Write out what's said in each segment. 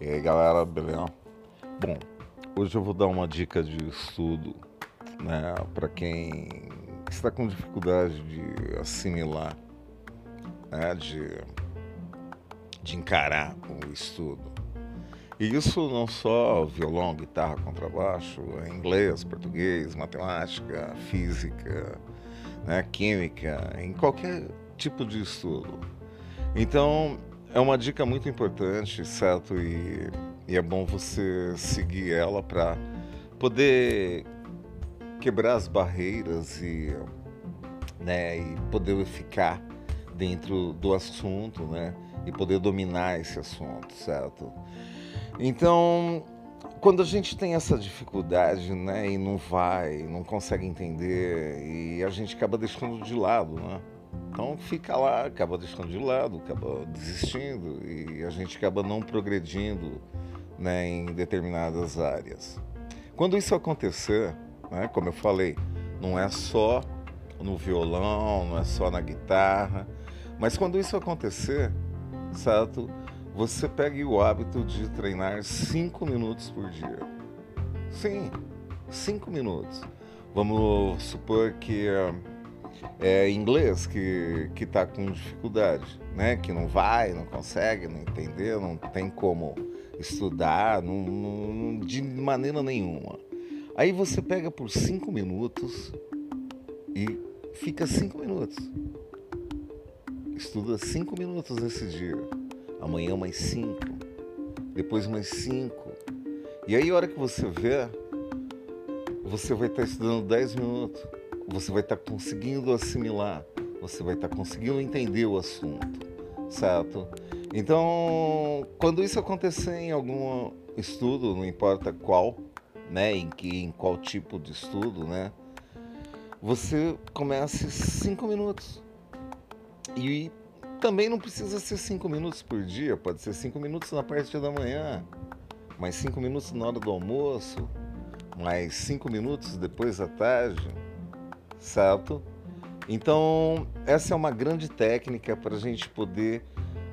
E aí galera, beleza? Bom, hoje eu vou dar uma dica de estudo, né, para quem está com dificuldade de assimilar, né, de, de encarar o estudo. E isso não só violão, guitarra, contrabaixo, é inglês, português, matemática, física, né, química, em qualquer tipo de estudo. Então, é uma dica muito importante, certo? E, e é bom você seguir ela para poder quebrar as barreiras e, né, e poder ficar dentro do assunto, né? E poder dominar esse assunto, certo? Então, quando a gente tem essa dificuldade, né, e não vai, não consegue entender, e a gente acaba deixando de lado, né? Então fica lá, acaba deixando de lado, acaba desistindo e a gente acaba não progredindo né, em determinadas áreas. Quando isso acontecer, né, como eu falei, não é só no violão, não é só na guitarra, mas quando isso acontecer, certo? Você pegue o hábito de treinar cinco minutos por dia. Sim, cinco minutos. Vamos supor que é, inglês que que está com dificuldade, né? Que não vai, não consegue, não entender, não tem como estudar, não, não, de maneira nenhuma. Aí você pega por cinco minutos e fica cinco minutos. Estuda cinco minutos nesse dia. Amanhã mais cinco. Depois mais cinco. E aí a hora que você vê, você vai estar estudando dez minutos você vai estar tá conseguindo assimilar, você vai estar tá conseguindo entender o assunto, certo? Então, quando isso acontecer em algum estudo, não importa qual, né, em que em qual tipo de estudo, né, você comece cinco minutos e também não precisa ser cinco minutos por dia, pode ser cinco minutos na parte da manhã, mais cinco minutos na hora do almoço, mais cinco minutos depois da tarde certo? Então, essa é uma grande técnica para a gente poder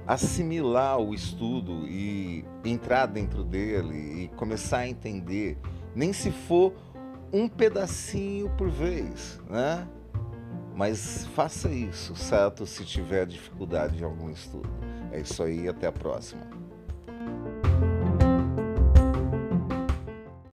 assimilar o estudo e entrar dentro dele e começar a entender, nem se for um pedacinho por vez, né? Mas faça isso, certo? Se tiver dificuldade em algum estudo. É isso aí, até a próxima.